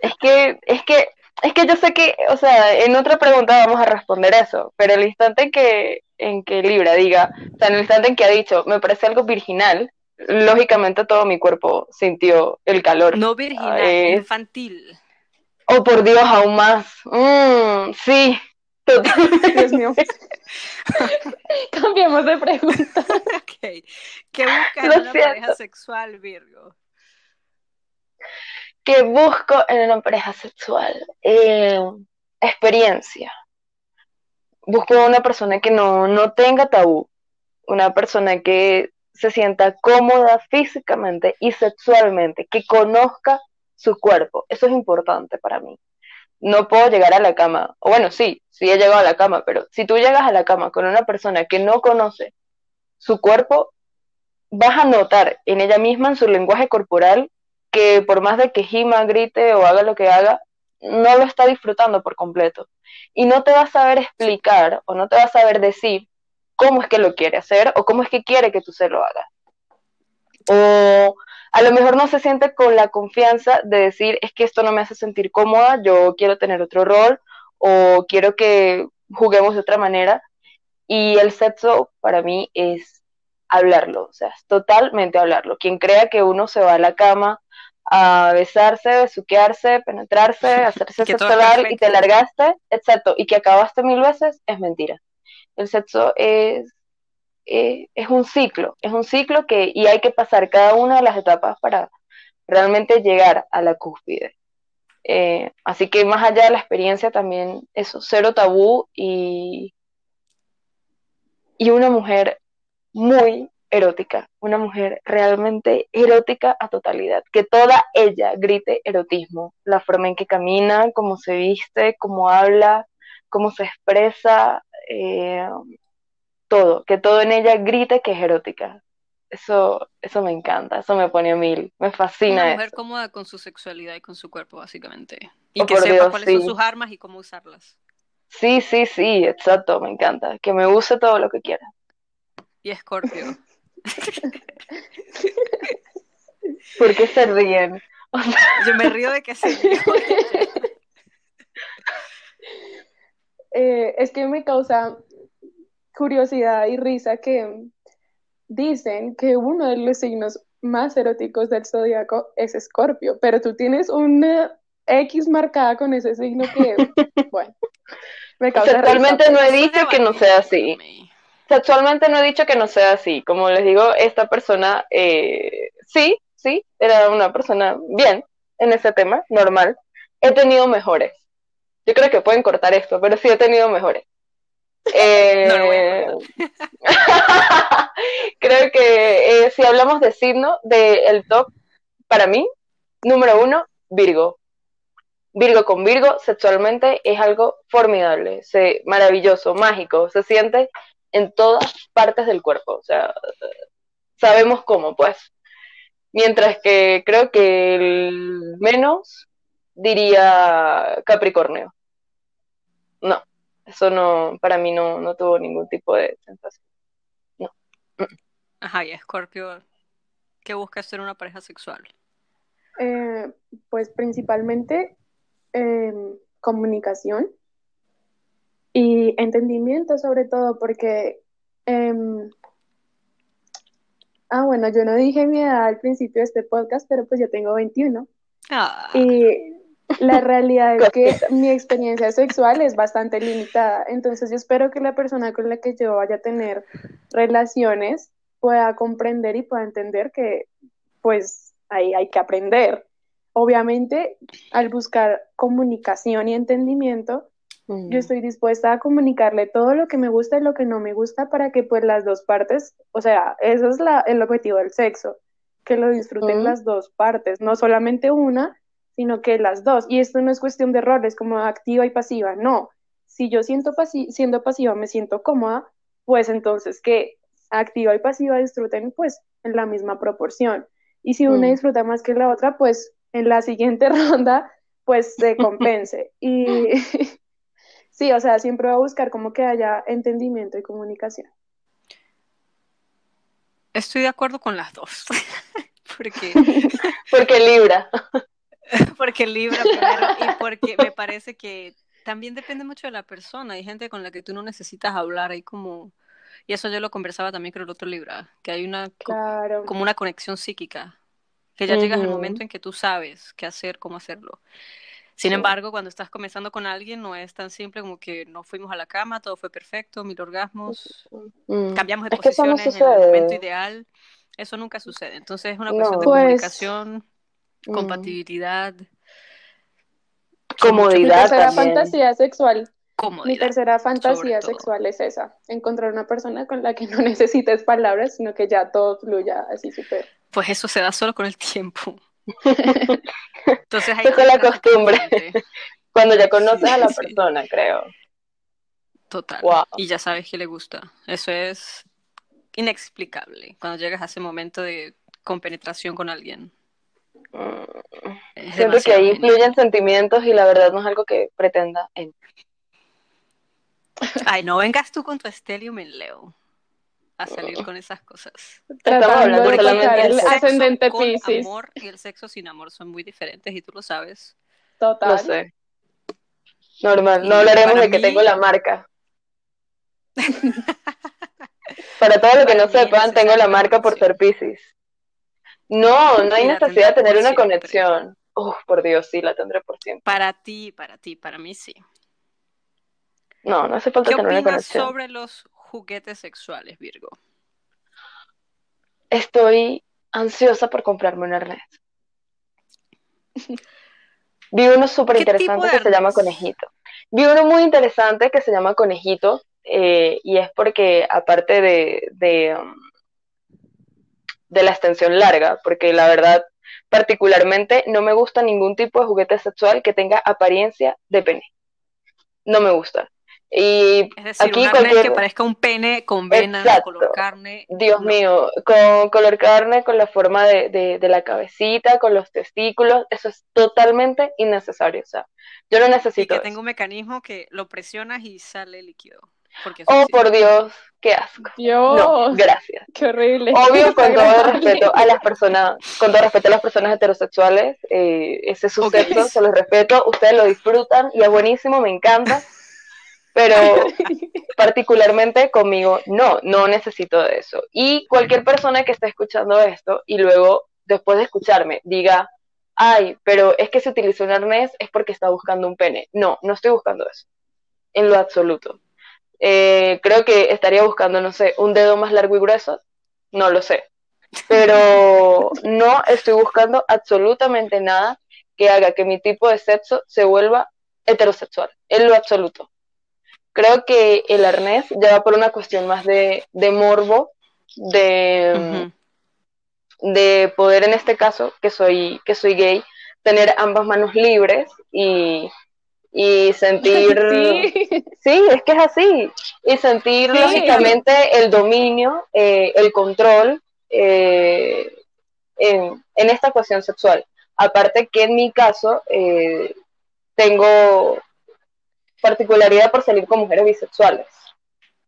[SPEAKER 2] Es que, es que, es que yo sé que, o sea, en otra pregunta vamos a responder eso, pero el instante en que, en que Libra diga, o sea, en el instante en que ha dicho, me parece algo virginal, lógicamente todo mi cuerpo sintió el calor.
[SPEAKER 1] no virginal,
[SPEAKER 2] Eh,
[SPEAKER 1] infantil.
[SPEAKER 2] Oh, por Dios, aún más. Mm, sí, totalmente.
[SPEAKER 3] Dios mío. Cambiemos de pregunta.
[SPEAKER 1] Ok. ¿Qué buscas en
[SPEAKER 2] Lo
[SPEAKER 1] una
[SPEAKER 2] siento.
[SPEAKER 1] pareja sexual, Virgo?
[SPEAKER 2] ¿Qué busco en una pareja sexual? Eh, experiencia. Busco una persona que no, no tenga tabú, una persona que se sienta cómoda físicamente y sexualmente, que conozca su cuerpo. Eso es importante para mí. No puedo llegar a la cama, o bueno, sí, sí he llegado a la cama, pero si tú llegas a la cama con una persona que no conoce su cuerpo, vas a notar en ella misma, en su lenguaje corporal, que por más de que gima, grite o haga lo que haga, no lo está disfrutando por completo. Y no te va a saber explicar o no te va a saber decir cómo es que lo quiere hacer o cómo es que quiere que tú se lo hagas. O a lo mejor no se siente con la confianza de decir, es que esto no me hace sentir cómoda, yo quiero tener otro rol o quiero que juguemos de otra manera. Y el sexo para mí es hablarlo, o sea, es totalmente hablarlo. Quien crea que uno se va a la cama a besarse, besuquearse, penetrarse, hacerse sexo oral y te largaste, exacto, y que acabaste mil veces, es mentira. El sexo es eh, es un ciclo, es un ciclo que, y hay que pasar cada una de las etapas para realmente llegar a la cúspide. Eh, así que más allá de la experiencia también eso, cero tabú y, y una mujer muy erótica, una mujer realmente erótica a totalidad, que toda ella grite erotismo, la forma en que camina, cómo se viste, cómo habla, cómo se expresa, eh, todo, que todo en ella grite que es erótica. Eso, eso me encanta, eso me pone a mil, me fascina.
[SPEAKER 1] Una mujer cómoda con su sexualidad y con su cuerpo, básicamente. Y oh, que sepa cuáles son sus armas y cómo usarlas.
[SPEAKER 2] Sí, sí, sí, exacto, me encanta. Que me use todo lo que quiera.
[SPEAKER 1] Y Escorpio.
[SPEAKER 2] ¿Por qué se ríen?
[SPEAKER 1] Yo me río de que se ríen.
[SPEAKER 3] Eh, es que me causa curiosidad y risa que dicen que uno de los signos más eróticos del zodiaco es Escorpio, pero tú tienes una X marcada con ese signo que, bueno,
[SPEAKER 2] me causa Sexualmente no he dicho que no sea así. Sexualmente no he dicho que no sea así. Como les digo, esta persona, eh, sí, sí, era una persona bien en ese tema, normal. He tenido mejores. Yo creo que pueden cortar esto, pero sí he tenido mejores. Eh, creo que eh, si hablamos de signo, del top, para mí, número uno, Virgo. Virgo con Virgo sexualmente es algo formidable, se, maravilloso, mágico, se siente en todas partes del cuerpo, o sea, sabemos cómo, pues. Mientras que creo que el menos diría Capricornio. No, eso no, para mí no, no tuvo ningún tipo de sensación. No.
[SPEAKER 1] Ajá, y Scorpio, ¿qué busca ser una pareja sexual?
[SPEAKER 3] Eh, pues principalmente em, comunicación y entendimiento sobre todo porque em, ah bueno yo no dije mi edad al principio de este podcast pero pues yo tengo 21 ah. y la realidad es que mi experiencia sexual es bastante limitada, entonces yo espero que la persona con la que yo vaya a tener relaciones pueda comprender y pueda entender que pues ahí hay que aprender. Obviamente, al buscar comunicación y entendimiento, yo estoy dispuesta a comunicarle todo lo que me gusta y lo que no me gusta para que pues las dos partes, o sea, eso es la, el objetivo del sexo, que lo disfruten las dos partes, no solamente una, sino que las dos. Y esto no es cuestión de roles como activa y pasiva, no. Si yo siento siendo pasiva me siento cómoda, pues entonces que activa y pasiva disfruten pues en la misma proporción. Y si una mm. disfruta más que la otra, pues en la siguiente ronda pues se compense. y sí, o sea, siempre voy a buscar como que haya entendimiento y comunicación.
[SPEAKER 1] Estoy de acuerdo con las dos. porque...
[SPEAKER 2] porque Libra.
[SPEAKER 1] porque Libra primero y porque me parece que también depende mucho de la persona. Hay gente con la que tú no necesitas hablar, hay como y eso yo lo conversaba también con el otro Libra, que hay una como una conexión psíquica, que ya llegas al momento en que tú sabes qué hacer, cómo hacerlo. Sin embargo, cuando estás comenzando con alguien, no es tan simple como que nos fuimos a la cama, todo fue perfecto, mil orgasmos, mm. cambiamos de posiciones en el momento ideal. Eso nunca sucede. Entonces es una cuestión de pues comunicación compatibilidad.
[SPEAKER 2] Comodidad.
[SPEAKER 3] Mi tercera fantasía sexual. Mi tercera fantasía sexual es esa, encontrar una persona con la que no necesites palabras, sino que ya todo fluya así súper.
[SPEAKER 1] Pues eso se da solo con el tiempo. Entonces ahí
[SPEAKER 2] es la costumbre. Cuando ya conoces
[SPEAKER 1] Sí,
[SPEAKER 2] a la
[SPEAKER 1] sí.
[SPEAKER 2] persona, creo.
[SPEAKER 1] Total.
[SPEAKER 2] Wow.
[SPEAKER 1] Y ya sabes que le gusta. Eso es inexplicable cuando llegas a ese momento de compenetración con alguien. Es
[SPEAKER 2] Siento que ahí influyen sentimientos y la verdad no es algo que pretenda en
[SPEAKER 1] Ay, no vengas tú con tu Estelium en Leo a
[SPEAKER 2] Mm.
[SPEAKER 1] salir con esas cosas.
[SPEAKER 3] Tratando
[SPEAKER 2] hablando
[SPEAKER 3] de el
[SPEAKER 2] sexo
[SPEAKER 3] ascendente
[SPEAKER 1] con
[SPEAKER 3] Piscis.
[SPEAKER 1] amor y el sexo sin amor son muy diferentes y tú lo sabes.
[SPEAKER 3] Total.
[SPEAKER 2] No sé. Normal, no hablaremos de que
[SPEAKER 1] mí-
[SPEAKER 2] tengo la marca. Para todo lo que
[SPEAKER 1] Para
[SPEAKER 2] no sepan, tengo la marca por ser
[SPEAKER 1] conexión.
[SPEAKER 2] No, no hay necesidad de tener una conexión. Uf, por Dios, sí, la tendré por siempre.
[SPEAKER 1] Para ti, para ti, para mí sí.
[SPEAKER 2] No, no hace falta
[SPEAKER 1] ¿Qué
[SPEAKER 2] tener una conexión.
[SPEAKER 1] sobre los juguetes sexuales, Virgo?
[SPEAKER 2] Estoy ansiosa por comprarme un arnés. Vi uno súper
[SPEAKER 1] ¿Qué tipo
[SPEAKER 2] interesante que se llama? Conejito. Vi uno muy interesante que se llama Conejito eh, y es porque aparte de, de, um, de la extensión larga, porque la verdad particularmente no me gusta ningún tipo de juguete sexual que tenga apariencia de pene. No me gusta. Y
[SPEAKER 1] Es decir,
[SPEAKER 2] Aquí cualquier-
[SPEAKER 1] que parezca un pene con venas,
[SPEAKER 2] Exacto.
[SPEAKER 1] color carne.
[SPEAKER 2] Dios
[SPEAKER 1] no.
[SPEAKER 2] mío, con color carne, con la forma de, de, de la cabecita, con los testículos, eso es totalmente innecesario. O sea, yo no
[SPEAKER 1] Y
[SPEAKER 2] necesito
[SPEAKER 1] que
[SPEAKER 2] eso.
[SPEAKER 1] tenga un mecanismo que lo presionas y sale líquido. Porque
[SPEAKER 2] Oh, por Dios, qué asco.
[SPEAKER 3] Dios,
[SPEAKER 2] No, gracias.
[SPEAKER 3] qué horrible.
[SPEAKER 2] Obvio, con todo respeto a las personas, con todo respeto a las personas heterosexuales, eh, ese es su
[SPEAKER 1] Ok.
[SPEAKER 2] sexo, se los respeto, ustedes lo disfrutan y es buenísimo, me encanta, pero particularmente conmigo no, no necesito de eso. Y cualquier persona que esté escuchando esto y luego, después de escucharme, diga, ay, pero es que se utilizó un arnés es porque está buscando un pene. No, no estoy buscando eso, en lo absoluto. Eh, creo que estaría buscando, no sé, un dedo más largo y grueso, no lo sé. Pero no estoy buscando absolutamente nada que haga que mi tipo de sexo se vuelva heterosexual, en lo absoluto. Creo que el arnés ya va por una cuestión más de, de morbo, de, de poder en este caso, que soy, que soy gay, tener ambas manos libres y, y sentir...
[SPEAKER 3] Sí.
[SPEAKER 2] Sí, es que es así. Y sentir
[SPEAKER 3] Sí.
[SPEAKER 2] lógicamente el dominio, eh, el control eh, en, en esta cuestión sexual. Aparte que en mi caso eh, tengo particularidad por salir con mujeres bisexuales.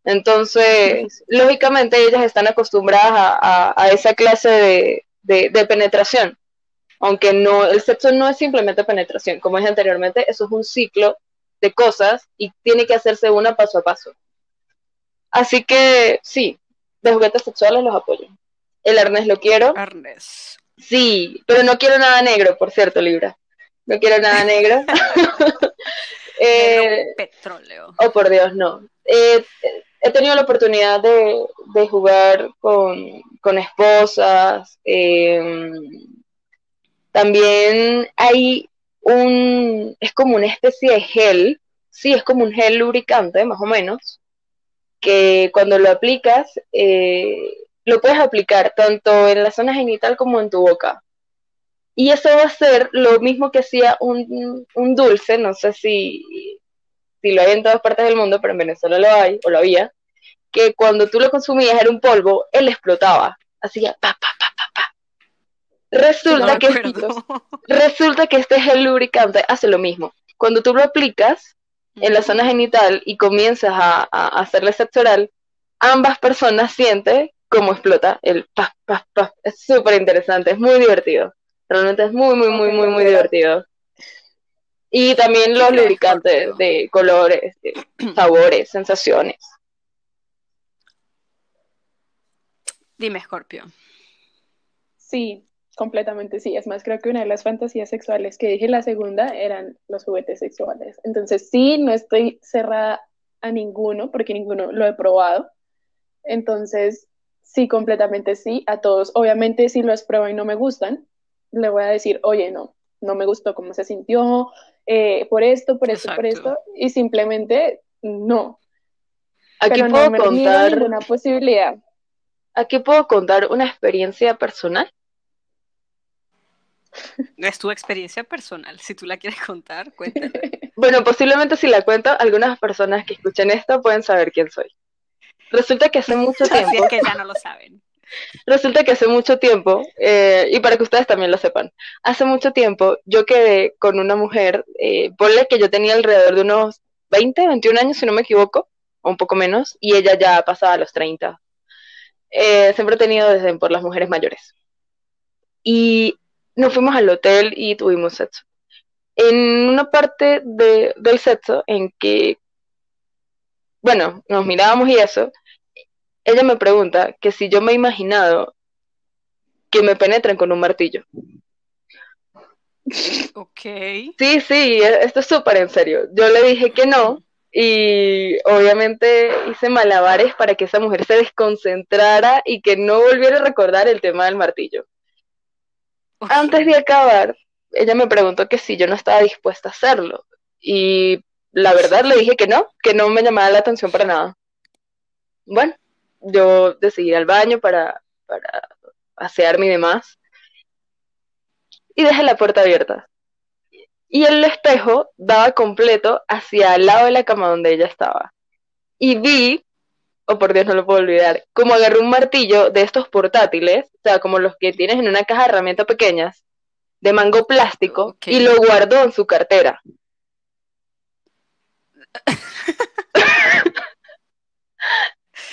[SPEAKER 2] Entonces, lógicamente ellas están acostumbradas a, a- a esa clase de, de- de penetración. Aunque no, el sexo no es simplemente penetración, como dije anteriormente, eso es un ciclo de cosas y tiene que hacerse una paso a paso. Así que sí, de juguetes sexuales los apoyo. El arnés lo quiero,
[SPEAKER 1] Arnés.
[SPEAKER 2] sí, pero no quiero nada negro, por cierto, Libra. No quiero nada negro. Eh,
[SPEAKER 1] Negro petróleo.
[SPEAKER 2] Oh, por Dios, no. Eh, he tenido la oportunidad de, de jugar con, con esposas. eh, también hay un, es como una especie de gel, sí, es como un gel lubricante, más o menos, que cuando lo aplicas, eh, lo puedes aplicar tanto en la zona genital como en tu boca. Y eso va a ser lo mismo que hacía un, un dulce, no sé si, si lo hay en todas partes del mundo, pero en Venezuela lo hay, o lo había, que cuando tú lo consumías era un polvo, él explotaba, hacía pa, pa, pa,
[SPEAKER 1] No
[SPEAKER 2] Resulta, que,
[SPEAKER 1] acuerdo.
[SPEAKER 2] resulta que este gel lubricante hace lo mismo. Cuando tú lo aplicas en la zona genital y comienzas a, a hacerle sexo oral, ambas personas sienten cómo explota el pa, pa, pa. Es súper interesante, es muy divertido. Realmente es muy, muy, muy, muy, muy divertido. Y también los lubricantes de colores, de sabores, sensaciones.
[SPEAKER 1] Dime, Scorpio.
[SPEAKER 3] Sí, completamente sí. Es más, creo que una de las fantasías sexuales que dije la segunda eran los juguetes sexuales. Entonces, sí, no estoy cerrada a ninguno porque ninguno lo he probado. Entonces, sí, completamente sí, a todos. Obviamente, si los pruebo y no me gustan, le voy a decir, oye, no, no me gustó cómo se sintió, eh, por esto, por esto, por esto, y simplemente no.
[SPEAKER 2] Aquí
[SPEAKER 3] Pero
[SPEAKER 2] puedo
[SPEAKER 3] no me niego
[SPEAKER 2] contar,
[SPEAKER 3] ninguna posibilidad.
[SPEAKER 2] aquí puedo contar una experiencia personal.
[SPEAKER 1] Es tu experiencia personal. Si tú la quieres contar, cuéntala.
[SPEAKER 2] Bueno, posiblemente si la cuento, algunas personas que escuchen esto pueden saber quién soy. Resulta que hace mucho
[SPEAKER 1] Así
[SPEAKER 2] tiempo,
[SPEAKER 1] es que ya no lo saben.
[SPEAKER 2] resulta que hace mucho tiempo, eh, y para que ustedes también lo sepan, hace mucho tiempo yo quedé con una mujer, eh, ponle que yo tenía alrededor de unos 20, 21 años, si no me equivoco, o un poco menos, y ella ya pasaba a los 30. Eh, siempre he tenido desde por las mujeres mayores. Y nos fuimos al hotel y tuvimos sexo. En una parte de- del sexo en que, bueno, nos mirábamos y eso, ella me pregunta que si yo me he imaginado que me penetren con un martillo.
[SPEAKER 1] Ok.
[SPEAKER 2] Sí, sí, esto es súper en serio. Yo le dije que no y obviamente hice malabares para que esa mujer se desconcentrara y que no volviera a recordar el tema del martillo. Antes de acabar, ella me preguntó que si yo no estaba dispuesta a hacerlo y la verdad le dije que no, que no me llamaba la atención para nada. Bueno, yo decidí ir al baño para, para asearme y demás y dejé la puerta abierta. Y el espejo daba completo hacia el lado de la cama donde ella estaba. Y vi, oh por Dios, no lo puedo olvidar, como agarré un martillo de estos portátiles, o sea, como los que tienes en una caja de herramientas pequeñas, de mango plástico, y lo guardó en su cartera.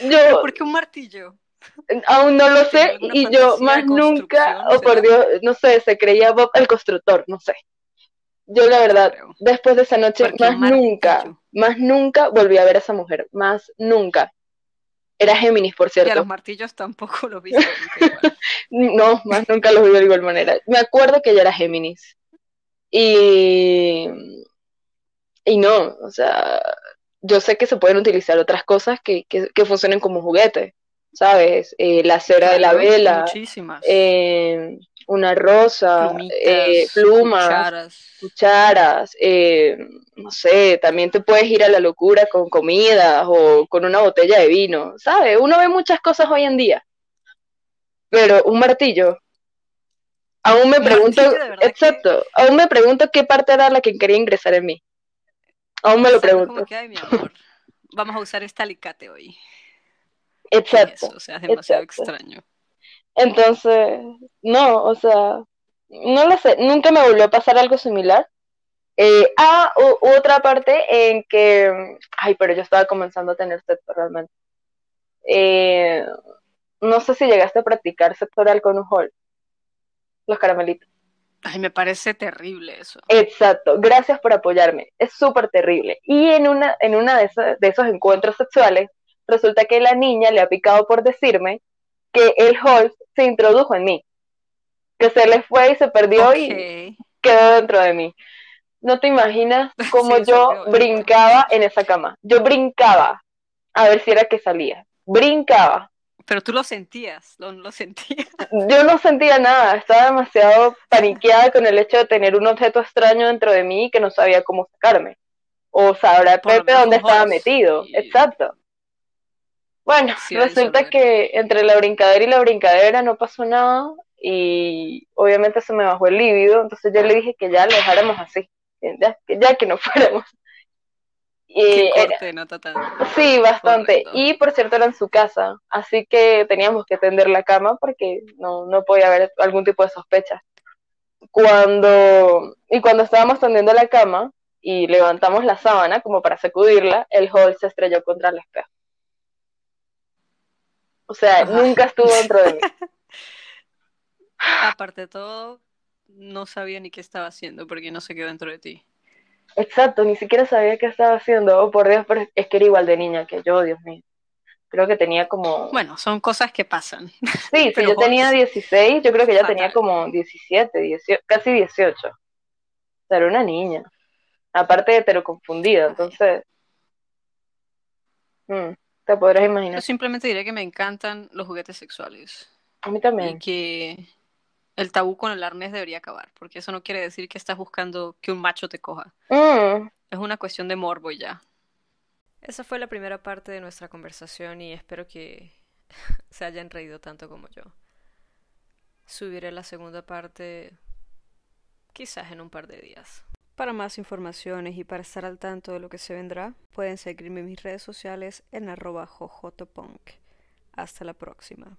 [SPEAKER 2] Yo
[SPEAKER 1] ¿Por qué un martillo?
[SPEAKER 2] aún no lo
[SPEAKER 1] ¿Tenía
[SPEAKER 2] sé y yo más nunca, oh por? Dios, no sé, se creía Bob el constructor, no sé. Yo la verdad,
[SPEAKER 1] Creo.
[SPEAKER 2] después de esa noche, más nunca, más nunca volví a ver a esa mujer, más nunca. Era Géminis, por
[SPEAKER 1] Y a
[SPEAKER 2] cierto.
[SPEAKER 1] los martillos tampoco lo viste nunca igual.
[SPEAKER 2] No, más nunca los vi de igual manera. Me acuerdo que ella era Géminis. Y, y no, o sea, yo sé que se pueden utilizar otras cosas que, que, que funcionen como juguete, ¿sabes? Eh, la cera de la vela,
[SPEAKER 1] Muchísimas.
[SPEAKER 2] eh, una rosa,
[SPEAKER 1] Plumitas,
[SPEAKER 2] eh, plumas,
[SPEAKER 1] cucharas.
[SPEAKER 2] cucharas, eh, no sé, también te puedes ir a la locura con comidas o con una botella de vino, ¿sabes? Uno ve muchas cosas hoy en día, pero un martillo, aún me
[SPEAKER 1] Un
[SPEAKER 2] pregunto,
[SPEAKER 1] verdad que-
[SPEAKER 2] exacto, aún me pregunto qué parte era la que quería ingresar en mí, aún me lo
[SPEAKER 1] Exacto, como
[SPEAKER 2] pregunto,
[SPEAKER 1] que, ay, mi amor, vamos a usar este alicate hoy.
[SPEAKER 2] exacto,
[SPEAKER 1] Eso, o sea, es demasiado
[SPEAKER 2] exacto.
[SPEAKER 1] extraño.
[SPEAKER 2] Entonces, no, o sea, no lo sé, nunca me volvió a pasar algo similar. Eh, ah, u- otra parte en que, ay, pero yo estaba comenzando a tener sexo realmente. Eh, no sé si llegaste a practicar sexo oral con un hall, los caramelitos.
[SPEAKER 1] Ay, me parece terrible eso.
[SPEAKER 2] Exacto, gracias por apoyarme. Es súper terrible. Y en una, en una de, esos, de esos encuentros sexuales, resulta que la niña le ha picado por decirme que el Hulk se introdujo en mí, que se le fue y se perdió y quedó dentro de mí. No te imaginas cómo
[SPEAKER 1] Sí,
[SPEAKER 2] yo brincaba en esa cama. Yo brincaba a ver si era que salía. Brincaba.
[SPEAKER 1] Pero tú lo sentías, lo, lo sentías.
[SPEAKER 2] Yo no sentía nada, estaba demasiado paniqueada con el hecho de tener un objeto extraño dentro de mí que no sabía cómo sacarme. O sabrá Pepe dónde estaba metido.
[SPEAKER 1] Y-
[SPEAKER 2] Exacto. Bueno,
[SPEAKER 1] Sí,
[SPEAKER 2] resulta que entre la brincadera y la brincadera no pasó nada y obviamente se me bajó el líbido, entonces yo le dije que ya lo dejáramos así, ya que, ya que no fuéramos. Y era-
[SPEAKER 1] corte nota tan.
[SPEAKER 2] Sí, bastante.
[SPEAKER 1] Correcto.
[SPEAKER 2] Y por cierto era en su casa, así que teníamos que tender la cama porque no, no podía haber algún tipo de sospecha. Cuando, y cuando estábamos tendiendo la cama y levantamos la sábana como para sacudirla, el hall se estrelló contra el espejo. O sea,
[SPEAKER 1] Ajá.
[SPEAKER 2] nunca estuvo dentro de mí.
[SPEAKER 1] Aparte de todo, no sabía ni qué estaba haciendo porque no se quedó dentro de ti.
[SPEAKER 2] Exacto, ni siquiera sabía qué estaba haciendo. Oh, por Dios, pero es que era igual de niña que yo, Dios mío. Creo que tenía como...
[SPEAKER 1] Bueno, son cosas que pasan.
[SPEAKER 2] Sí, si yo tenía
[SPEAKER 1] Hulk
[SPEAKER 2] 16, yo creo que
[SPEAKER 1] fatal.
[SPEAKER 2] tenía como 17, 18, casi 18. O sea, era una niña. Aparte de confundida, entonces. mm, te podrás
[SPEAKER 1] Yo
[SPEAKER 2] imaginar.
[SPEAKER 1] simplemente diré que me encantan los juguetes sexuales
[SPEAKER 2] A mí
[SPEAKER 1] y
[SPEAKER 2] también.
[SPEAKER 1] que el tabú con el arnés debería acabar, porque eso no quiere decir que estás buscando que un macho te coja.
[SPEAKER 2] Mm,
[SPEAKER 1] Es una cuestión de morbo y ya.
[SPEAKER 4] Esa fue la primera parte de nuestra conversación y espero que se hayan reído tanto como yo. Subiré la segunda parte
[SPEAKER 1] quizás en un par de días. Para más informaciones y para estar al tanto de lo que se vendrá, pueden seguirme en mis redes sociales en arroba jojotopunk. Hasta la próxima.